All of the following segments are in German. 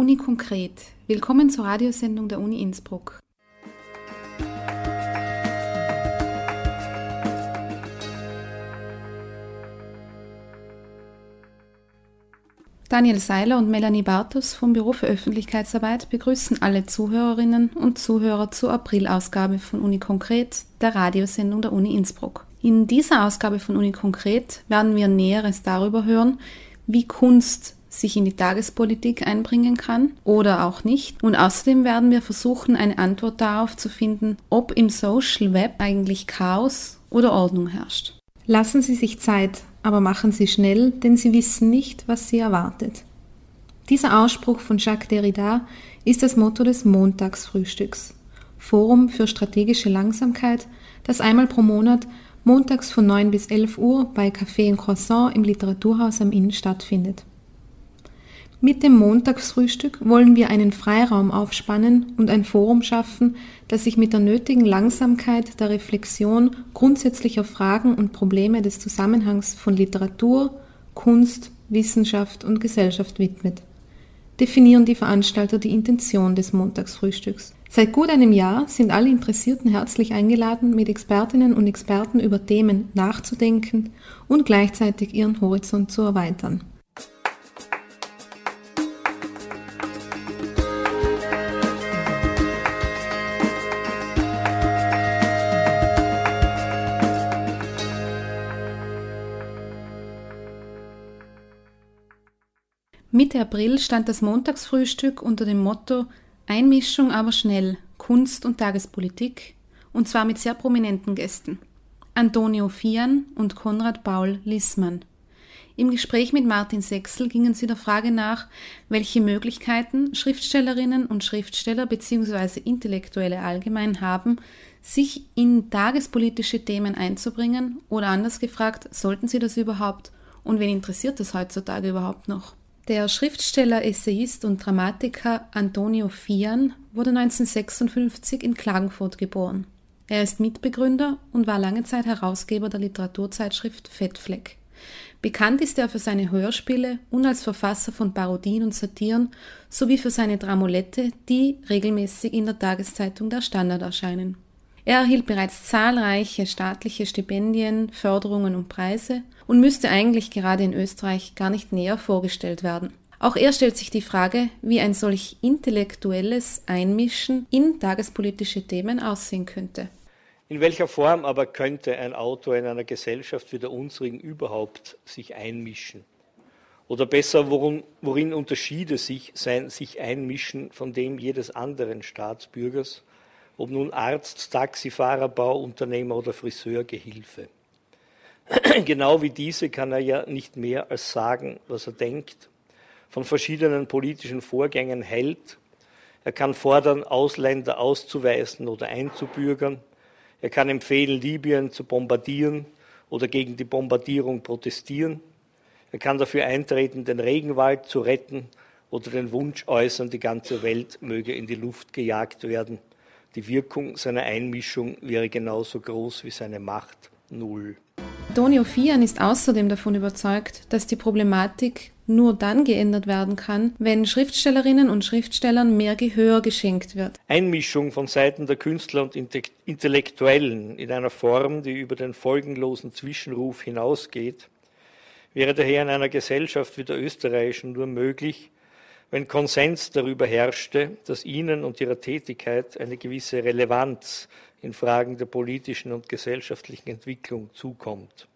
Uni konkret. Willkommen zur Radiosendung der Uni Innsbruck. Daniel Seiler und Melanie Bartos vom Büro für Öffentlichkeitsarbeit begrüßen alle Zuhörerinnen und Zuhörer zur Aprilausgabe von Uni Konkret, der Radiosendung der Uni Innsbruck. In dieser Ausgabe von Uni Konkret werden wir Näheres darüber hören, wie Kunst sich in die Tagespolitik einbringen kann oder auch nicht. Und außerdem werden wir versuchen, eine Antwort darauf zu finden, ob im Social Web eigentlich Chaos oder Ordnung herrscht. Lassen Sie sich Zeit, aber machen Sie schnell, denn Sie wissen nicht, was Sie erwartet. Dieser Ausspruch von Jacques Derrida ist das Motto des Montagsfrühstücks, Forum für strategische Langsamkeit, das einmal pro Monat montags von 9 bis 11 Uhr bei Café und Croissant im Literaturhaus am Inn stattfindet. Mit dem Montagsfrühstück wollen wir einen Freiraum aufspannen und ein Forum schaffen, das sich mit der nötigen Langsamkeit der Reflexion grundsätzlicher Fragen und Probleme des Zusammenhangs von Literatur, Kunst, Wissenschaft und Gesellschaft widmet. Definieren die Veranstalter die Intention des Montagsfrühstücks. Seit gut einem Jahr sind alle Interessierten herzlich eingeladen, mit Expertinnen und Experten über Themen nachzudenken und gleichzeitig ihren Horizont zu erweitern. Mitte April stand das Montagsfrühstück unter dem Motto Einmischung aber schnell, Kunst und Tagespolitik, und zwar mit sehr prominenten Gästen. Antonio Fian und Konrad Paul Lissmann. Im Gespräch mit Martin Sechsel gingen sie der Frage nach, welche Möglichkeiten Schriftstellerinnen und Schriftsteller bzw. Intellektuelle allgemein haben, sich in tagespolitische Themen einzubringen oder anders gefragt, sollten sie das überhaupt und wen interessiert es heutzutage überhaupt noch? Der Schriftsteller, Essayist und Dramatiker Antonio Fian wurde 1956 in Klagenfurt geboren. Er ist Mitbegründer und war lange Zeit Herausgeber der Literaturzeitschrift Fettfleck. Bekannt ist er für seine Hörspiele und als Verfasser von Parodien und Satiren sowie für seine Dramolette, die regelmäßig in der Tageszeitung Der Standard erscheinen. Er erhielt bereits zahlreiche staatliche Stipendien, Förderungen und Preise und müsste eigentlich gerade in Österreich gar nicht näher vorgestellt werden. Auch er stellt sich die Frage, wie ein solch intellektuelles Einmischen in tagespolitische Themen aussehen könnte. In welcher Form aber könnte ein Autor in einer Gesellschaft wie der unsrigen überhaupt sich einmischen? Oder besser, worin, worin unterschiede sich sein sich einmischen von dem jedes anderen Staatsbürgers ob nun Arzt, Taxifahrer, Bauunternehmer oder Friseurgehilfe. genau wie diese kann er ja nicht mehr als sagen, was er denkt, von verschiedenen politischen Vorgängen hält. Er kann fordern, Ausländer auszuweisen oder einzubürgern. Er kann empfehlen, Libyen zu bombardieren oder gegen die Bombardierung protestieren. Er kann dafür eintreten, den Regenwald zu retten oder den Wunsch äußern, die ganze Welt möge in die Luft gejagt werden. Die Wirkung seiner Einmischung wäre genauso groß wie seine Macht null. Antonio Fian ist außerdem davon überzeugt, dass die Problematik nur dann geändert werden kann, wenn Schriftstellerinnen und Schriftstellern mehr Gehör geschenkt wird. Einmischung von Seiten der Künstler und Intellektuellen in einer Form, die über den folgenlosen Zwischenruf hinausgeht, wäre daher in einer Gesellschaft wie der österreichischen nur möglich, wenn Konsens darüber herrschte, dass ihnen und ihrer Tätigkeit eine gewisse Relevanz in Fragen der politischen und gesellschaftlichen Entwicklung zukommt.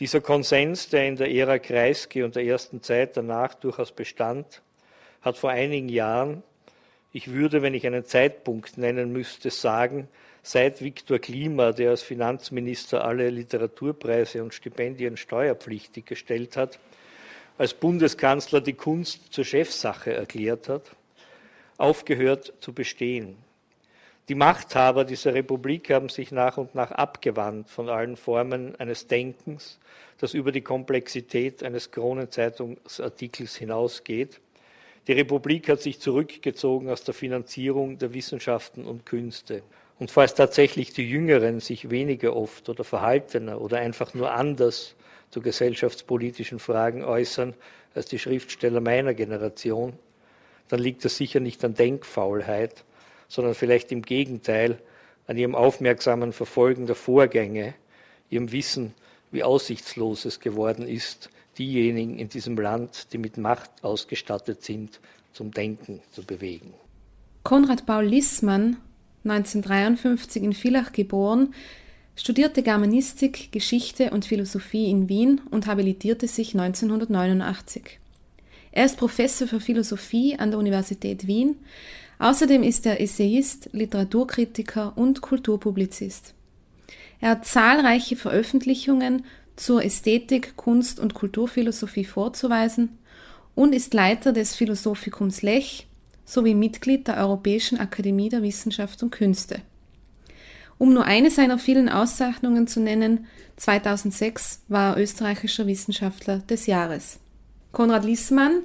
Dieser Konsens, der in der Ära Kreisky und der ersten Zeit danach durchaus bestand, hat vor einigen Jahren, ich würde, wenn ich einen Zeitpunkt nennen müsste, sagen, seit Viktor Klima, der als Finanzminister alle Literaturpreise und Stipendien steuerpflichtig gestellt hat, als Bundeskanzler die Kunst zur Chefsache erklärt hat, aufgehört zu bestehen. Die Machthaber dieser Republik haben sich nach und nach abgewandt von allen Formen eines Denkens, das über die Komplexität eines Kronenzeitungsartikels hinausgeht. Die Republik hat sich zurückgezogen aus der Finanzierung der Wissenschaften und Künste. Und falls tatsächlich die Jüngeren sich weniger oft oder verhaltener oder einfach nur anders zu gesellschaftspolitischen Fragen äußern als die Schriftsteller meiner Generation, dann liegt das sicher nicht an Denkfaulheit, sondern vielleicht im Gegenteil an ihrem aufmerksamen Verfolgen der Vorgänge, ihrem Wissen, wie aussichtslos es geworden ist, diejenigen in diesem Land, die mit Macht ausgestattet sind, zum Denken zu bewegen. Konrad Paul Lissmann, 1953 in Villach geboren, studierte Germanistik, Geschichte und Philosophie in Wien und habilitierte sich 1989. Er ist Professor für Philosophie an der Universität Wien. Außerdem ist er Essayist, Literaturkritiker und Kulturpublizist. Er hat zahlreiche Veröffentlichungen zur Ästhetik, Kunst und Kulturphilosophie vorzuweisen und ist Leiter des Philosophikums Lech sowie Mitglied der Europäischen Akademie der Wissenschaft und Künste. Um nur eine seiner vielen Auszeichnungen zu nennen, 2006 war er österreichischer Wissenschaftler des Jahres. Konrad Lissmann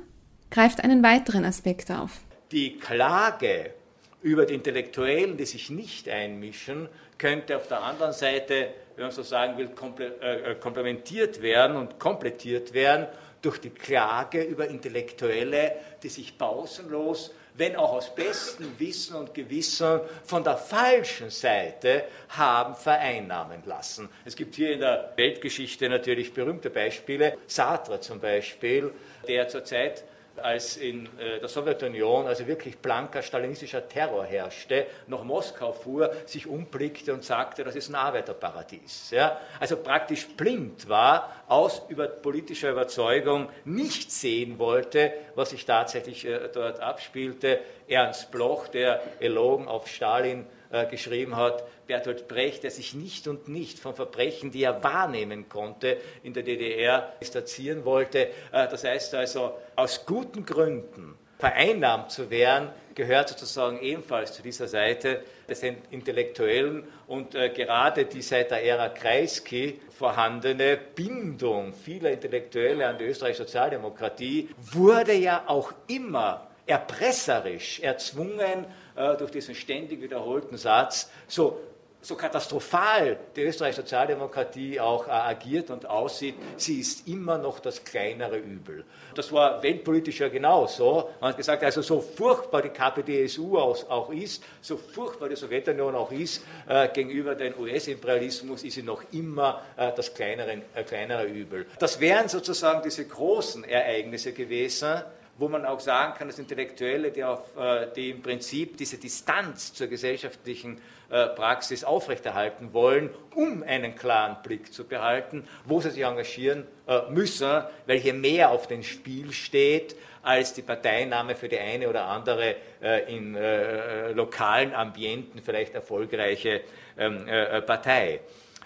greift einen weiteren Aspekt auf. Die Klage über die Intellektuellen, die sich nicht einmischen, könnte auf der anderen Seite, wenn man so sagen will, äh, komplementiert werden und komplettiert werden durch die Klage über Intellektuelle, die sich pausenlos wenn auch aus bestem Wissen und Gewissen, von der falschen Seite haben vereinnahmen lassen. Es gibt hier in der Weltgeschichte natürlich berühmte Beispiele. Sartre zum Beispiel, der zurzeit als in äh, der Sowjetunion also wirklich blanker stalinistischer Terror herrschte, nach Moskau fuhr, sich umblickte und sagte, das ist ein Arbeiterparadies. Ja? Also praktisch blind war, aus über politischer Überzeugung nicht sehen wollte, was sich tatsächlich äh, dort abspielte. Ernst Bloch, der Elogen auf Stalin äh, geschrieben hat, Bertolt Brecht, der sich nicht und nicht von Verbrechen, die er wahrnehmen konnte, in der DDR distanzieren wollte. Äh, das heißt also, aus guten Gründen vereinnahmt zu werden, gehört sozusagen ebenfalls zu dieser Seite des Intellektuellen und äh, gerade die seit der Ära Kreisky vorhandene Bindung vieler Intellektuelle an die österreichische Sozialdemokratie wurde ja auch immer erpresserisch erzwungen äh, durch diesen ständig wiederholten Satz, so so katastrophal die österreichische Sozialdemokratie auch äh, agiert und aussieht, sie ist immer noch das kleinere Übel. Das war weltpolitisch ja genauso. Man hat gesagt, also so furchtbar die KPDSU auch, ist, so furchtbar die Sowjetunion auch ist, äh, gegenüber dem US-Imperialismus ist sie noch immer das kleinere, kleinere Übel. Das wären sozusagen diese großen Ereignisse gewesen, wo man auch sagen kann, dass Intellektuelle, die, auf, äh, die im Prinzip diese Distanz zur gesellschaftlichen äh, Praxis aufrechterhalten wollen, um einen klaren Blick zu behalten, wo sie sich engagieren äh, müssen, weil hier mehr auf dem Spiel steht als die Parteinahme für die eine oder andere in lokalen Ambienten vielleicht erfolgreiche ähm, Partei.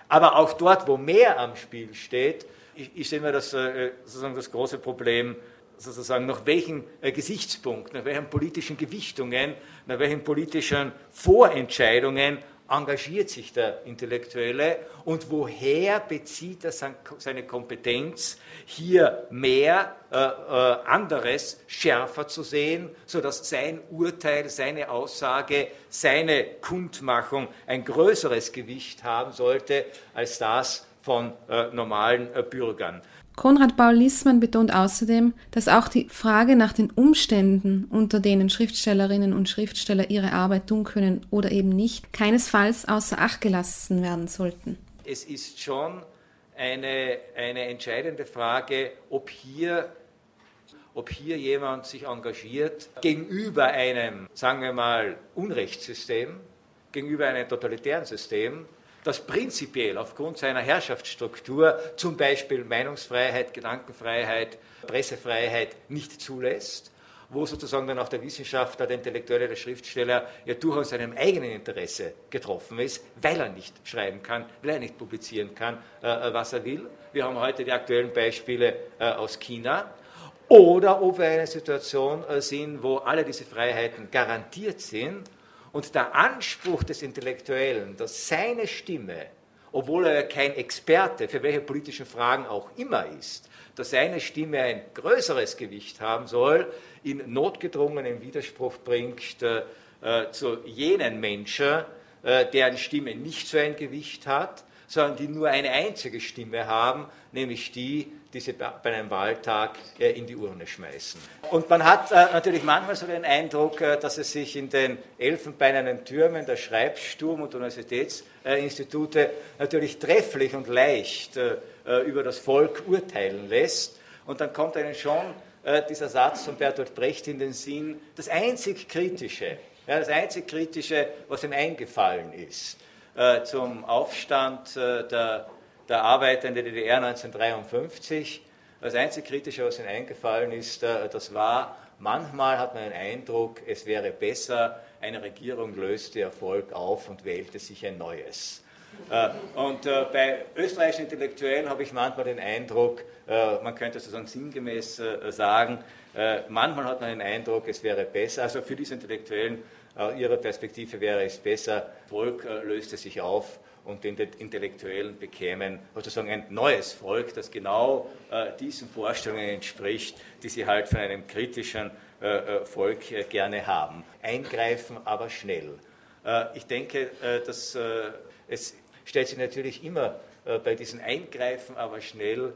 Aber auch dort, wo mehr am Spiel steht, ist immer das, sozusagen das große Problem, sozusagen nach welchen äh, Gesichtspunkten, nach welchen politischen Gewichtungen, nach welchen politischen Vorentscheidungen engagiert sich der Intellektuelle und woher bezieht er seine Kompetenz, hier mehr äh, äh, anderes schärfer zu sehen, sodass sein Urteil, seine Aussage, seine Kundmachung ein größeres Gewicht haben sollte als das von äh, normalen äh, Bürgern. Konrad Paul Lissmann betont außerdem, dass auch die Frage nach den Umständen, unter denen Schriftstellerinnen und Schriftsteller ihre Arbeit tun können oder eben nicht, keinesfalls außer Acht gelassen werden sollten. Es ist schon eine, eine entscheidende Frage, ob hier, ob hier jemand sich engagiert gegenüber einem, sagen wir mal, Unrechtssystem, gegenüber einem totalitären System das prinzipiell aufgrund seiner Herrschaftsstruktur zum Beispiel Meinungsfreiheit, Gedankenfreiheit, Pressefreiheit nicht zulässt, wo sozusagen dann auch der Wissenschaftler, der Intellektuelle, der Schriftsteller ja durchaus seinem eigenen Interesse getroffen ist, weil er nicht schreiben kann, weil er nicht publizieren kann, äh, äh was er will. Wir haben heute die aktuellen Beispiele äh, aus China. Oder ob wir in einer Situation sind, wo alle diese Freiheiten garantiert sind und der Anspruch des Intellektuellen, dass seine Stimme, obwohl er kein Experte für welche politischen Fragen auch immer ist, dass seine Stimme ein größeres Gewicht haben soll, in notgedrungenen Widerspruch bringt äh, äh, zu jenen Menschen, äh, deren Stimme nicht so ein Gewicht hat, sondern die nur eine einzige Stimme haben, nämlich die die sie bei einem Wahltag äh, in die Urne schmeißen. Und man hat äh, natürlich manchmal so den Eindruck, äh, dass es sich in den elfenbeinernen Türmen der Schreibsturm- und Universitätsinstitute natürlich trefflich und leicht über das Volk urteilen lässt. Und dann kommt einem schon dieser Satz von Bertolt Brecht in den Sinn, das einzig Kritische, das einzig Kritische, was ihm eingefallen ist zum Aufstand der der Arbeiter in der DDR 1953. Das einzige Kritische, was Ihnen eingefallen ist, äh, das war, manchmal hat man den Eindruck, es wäre besser, eine Regierung löste Erfolg auf und wählte sich ein neues. Äh, und äh, bei österreichischen Intellektuellen habe ich manchmal den Eindruck, man könnte sozusagen sinngemäß sagen, manchmal hat man den Eindruck, es wäre besser, also für diese Intellektuellen, ihrer Perspektive wäre es besser, Volk löste sich auf und den Intellektuellen bekämen sozusagen ein neues Volk, das genau äh, diesen Vorstellungen entspricht, die sie halt von einem kritischen äh, äh Volk äh, gerne haben. Eingreifen, aber schnell. Äh, ich denke, äh, dass es stellt sich natürlich immer bei diesen Eingreifen, aber schnell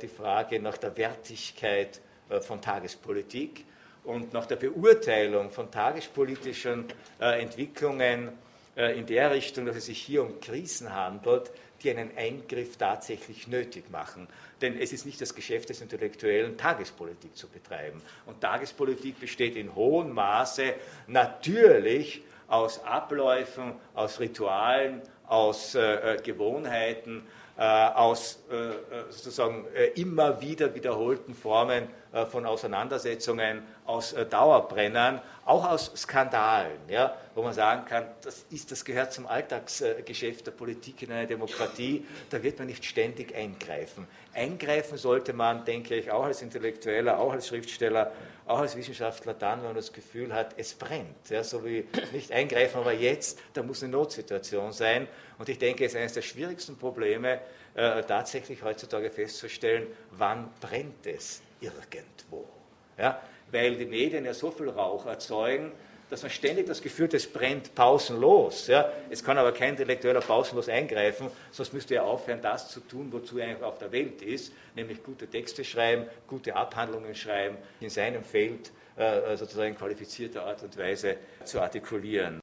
die Frage nach der Wertigkeit von Tagespolitik und nach der Beurteilung von tagespolitischen Entwicklungen in der Richtung, dass es sich hier um Krisen handelt, die einen Eingriff tatsächlich nötig machen. Denn es ist nicht das Geschäft des Intellektuellen, Tagespolitik zu betreiben. Und Tagespolitik besteht in hohem Maße natürlich aus Abläufen, aus Ritualen, aus äh, äh Gewohnheiten, äh, aus äh, äh, sozusagen immer wieder wiederholten Formen von Auseinandersetzungen, aus Dauerbrennern, auch aus Skandalen, ja, wo man sagen kann, das, ist, das gehört zum Alltagsgeschäft der Politik in einer Demokratie, da wird man nicht ständig eingreifen. Eingreifen sollte man, denke ich, auch als Intellektueller, auch als Schriftsteller, auch als Wissenschaftler dann, wenn man das Gefühl hat, es brennt. Ja, so wie nicht eingreifen, aber jetzt, da muss eine Notsituation sein. Und ich denke, es ist eines der schwierigsten Probleme, äh, tatsächlich heutzutage festzustellen, wann brennt es irgendwo. Ja, weil die Medien ja so viel Rauch erzeugen, dass man ständig das Gefühl hat, es brennt pausenlos. Ja? Es kann aber kein Intellektueller pausenlos eingreifen, sonst müsste er aufhören, das zu tun, wozu er eigentlich auf der Welt ist, nämlich gute Texte schreiben, gute Abhandlungen schreiben, in seinem Feld äh, sozusagen qualifizierter Art und Weise zu artikulieren.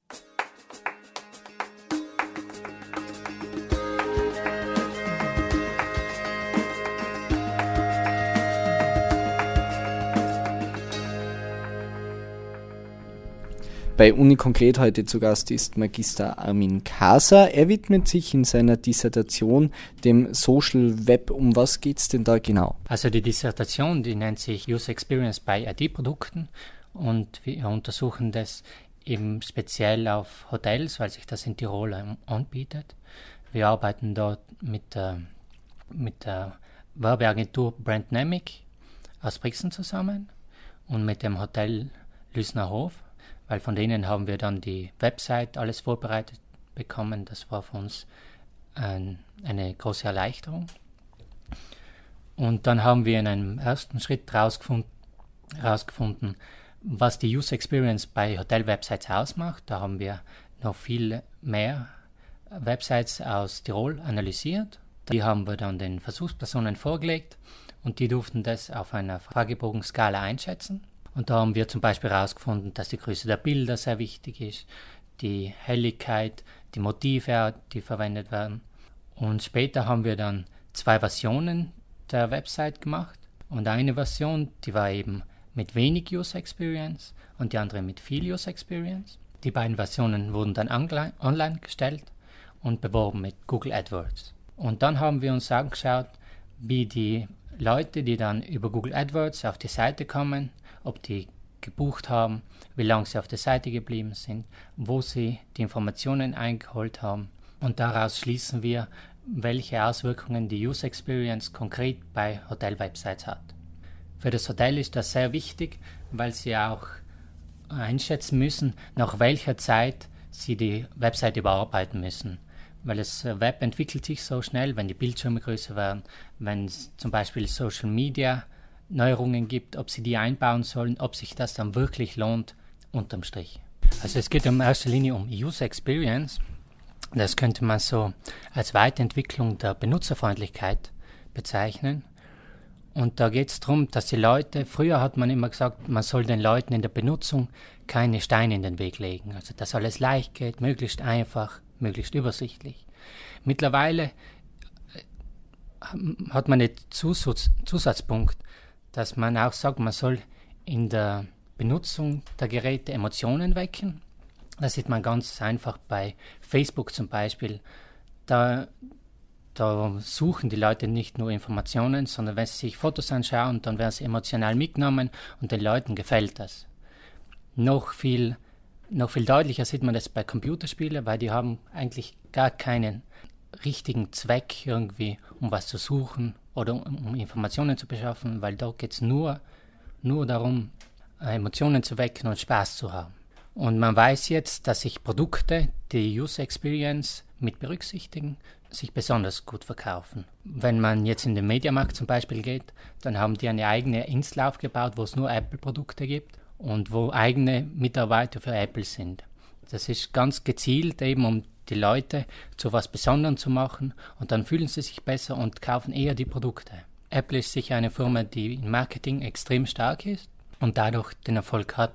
Bei Uni Konkret heute zu Gast ist Magister Armin Kaser. Er widmet sich in seiner Dissertation dem Social Web. Um was geht es denn da genau? Also die Dissertation, die nennt sich User Experience bei IT-Produkten und wir untersuchen das eben speziell auf Hotels, weil sich das in Tirol anbietet. Wir arbeiten dort mit, äh, mit der Werbeagentur Brandnamic aus Brixen zusammen und mit dem Hotel Lüsner Hof weil von denen haben wir dann die Website alles vorbereitet bekommen. Das war für uns ein, eine große Erleichterung. Und dann haben wir in einem ersten Schritt herausgefunden, was die User Experience bei Hotel-Websites ausmacht. Da haben wir noch viel mehr Websites aus Tirol analysiert. Die haben wir dann den Versuchspersonen vorgelegt und die durften das auf einer Fragebogenskala einschätzen. Und da haben wir zum Beispiel herausgefunden, dass die Größe der Bilder sehr wichtig ist, die Helligkeit, die Motive, die verwendet werden. Und später haben wir dann zwei Versionen der Website gemacht. Und eine Version, die war eben mit wenig User Experience und die andere mit viel User Experience. Die beiden Versionen wurden dann online gestellt und beworben mit Google AdWords. Und dann haben wir uns angeschaut, wie die Leute, die dann über Google AdWords auf die Seite kommen, ob die gebucht haben, wie lange sie auf der Seite geblieben sind, wo sie die Informationen eingeholt haben. Und daraus schließen wir, welche Auswirkungen die User Experience konkret bei Hotel-Websites hat. Für das Hotel ist das sehr wichtig, weil sie auch einschätzen müssen, nach welcher Zeit sie die Website überarbeiten müssen. Weil das Web entwickelt sich so schnell, wenn die Bildschirme größer werden, wenn zum Beispiel Social Media Neuerungen gibt, ob sie die einbauen sollen, ob sich das dann wirklich lohnt, unterm Strich. Also es geht in erster Linie um User Experience. Das könnte man so als Weiterentwicklung der Benutzerfreundlichkeit bezeichnen. Und da geht es darum, dass die Leute, früher hat man immer gesagt, man soll den Leuten in der Benutzung keine Steine in den Weg legen. Also dass alles leicht geht, möglichst einfach, möglichst übersichtlich. Mittlerweile äh, hat man den Zusatz, Zusatzpunkt, dass man auch sagt, man soll in der Benutzung der Geräte Emotionen wecken. Das sieht man ganz einfach bei Facebook zum Beispiel. Da da suchen die Leute nicht nur Informationen, sondern wenn sie sich Fotos anschauen, dann werden sie emotional mitgenommen und den Leuten gefällt das. Noch viel, noch viel deutlicher sieht man das bei Computerspielen, weil die haben eigentlich gar keinen richtigen Zweck irgendwie, um was zu suchen oder um, um Informationen zu beschaffen, weil da geht es nur, nur darum, Emotionen zu wecken und Spaß zu haben. Und man weiß jetzt, dass sich Produkte die User Experience mit berücksichtigen, sich besonders gut verkaufen. Wenn man jetzt in den Mediamarkt zum Beispiel geht, dann haben die eine eigene Insel aufgebaut, wo es nur Apple-Produkte gibt und wo eigene Mitarbeiter für Apple sind. Das ist ganz gezielt eben, um die Leute zu was Besonderem zu machen und dann fühlen sie sich besser und kaufen eher die Produkte. Apple ist sicher eine Firma, die im Marketing extrem stark ist und dadurch den Erfolg hat.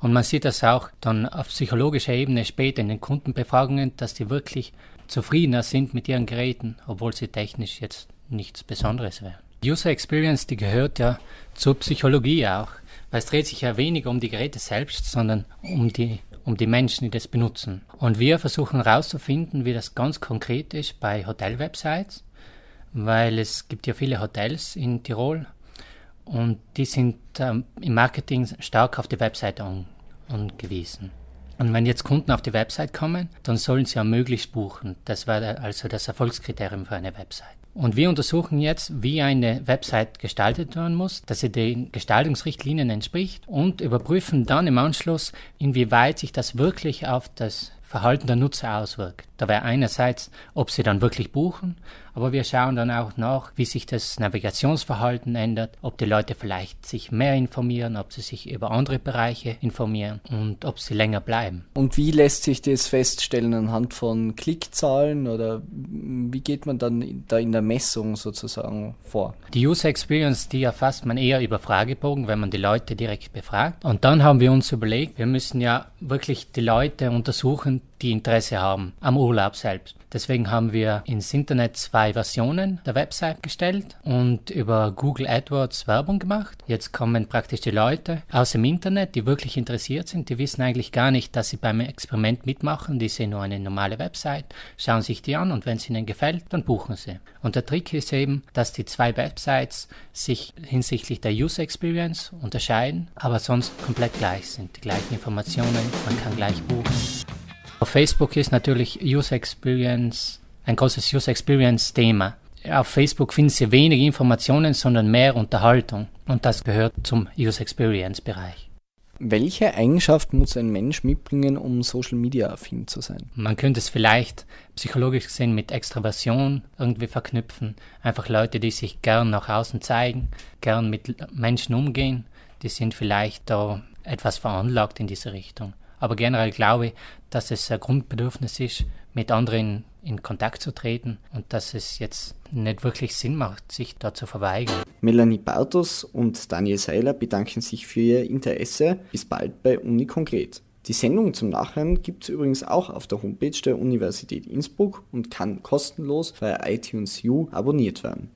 Und man sieht das auch dann auf psychologischer Ebene später in den Kundenbefragungen, dass die wirklich zufriedener sind mit ihren Geräten, obwohl sie technisch jetzt nichts Besonderes wären. User Experience, die gehört ja zur Psychologie auch, weil es dreht sich ja weniger um die Geräte selbst, sondern um die, um die Menschen, die das benutzen. Und wir versuchen herauszufinden, wie das ganz konkret ist bei Hotel-Websites, weil es gibt ja viele Hotels in Tirol und die sind ähm, im Marketing stark auf die Webseite angewiesen. Und wenn jetzt Kunden auf die Website kommen, dann sollen sie ja möglichst buchen. Das wäre also das Erfolgskriterium für eine Website. Und wir untersuchen jetzt, wie eine Website gestaltet werden muss, dass sie den Gestaltungsrichtlinien entspricht und überprüfen dann im Anschluss, inwieweit sich das wirklich auf das Verhalten der Nutzer auswirkt. Da wäre einerseits, ob sie dann wirklich buchen, aber wir schauen dann auch nach, wie sich das Navigationsverhalten ändert, ob die Leute vielleicht sich mehr informieren, ob sie sich über andere Bereiche informieren und ob sie länger bleiben. Und wie lässt sich das feststellen anhand von Klickzahlen oder wie geht man dann da in der Messung sozusagen vor? Die User Experience, die erfasst man eher über Fragebogen, wenn man die Leute direkt befragt. Und dann haben wir uns überlegt, wir müssen ja wirklich die Leute untersuchen, die Interesse haben am Urlaub selbst. Deswegen haben wir ins Internet zwei Versionen der Website gestellt und über Google AdWords Werbung gemacht. Jetzt kommen praktisch die Leute aus dem Internet, die wirklich interessiert sind. Die wissen eigentlich gar nicht, dass sie beim Experiment mitmachen. Die sehen nur eine normale Website, schauen sich die an und wenn es ihnen gefällt, dann buchen sie. Und der Trick ist eben, dass die zwei Websites sich hinsichtlich der User Experience unterscheiden, aber sonst komplett gleich sind. Die gleichen Informationen, man kann gleich buchen. Auf Facebook ist natürlich User Experience ein großes User Experience Thema. Auf Facebook finden Sie wenig Informationen, sondern mehr Unterhaltung. Und das gehört zum User Experience Bereich. Welche Eigenschaft muss ein Mensch mitbringen, um Social Media affin zu sein? Man könnte es vielleicht psychologisch gesehen mit Extraversion irgendwie verknüpfen. Einfach Leute, die sich gern nach außen zeigen, gern mit Menschen umgehen, die sind vielleicht da etwas veranlagt in diese Richtung. Aber generell glaube ich, dass es ein Grundbedürfnis ist, mit anderen in Kontakt zu treten und dass es jetzt nicht wirklich Sinn macht, sich da zu verweigern. Melanie Bartos und Daniel Seiler bedanken sich für ihr Interesse. Bis bald bei Uni Konkret. Die Sendung zum Nachhören gibt es übrigens auch auf der Homepage der Universität Innsbruck und kann kostenlos bei iTunes U abonniert werden.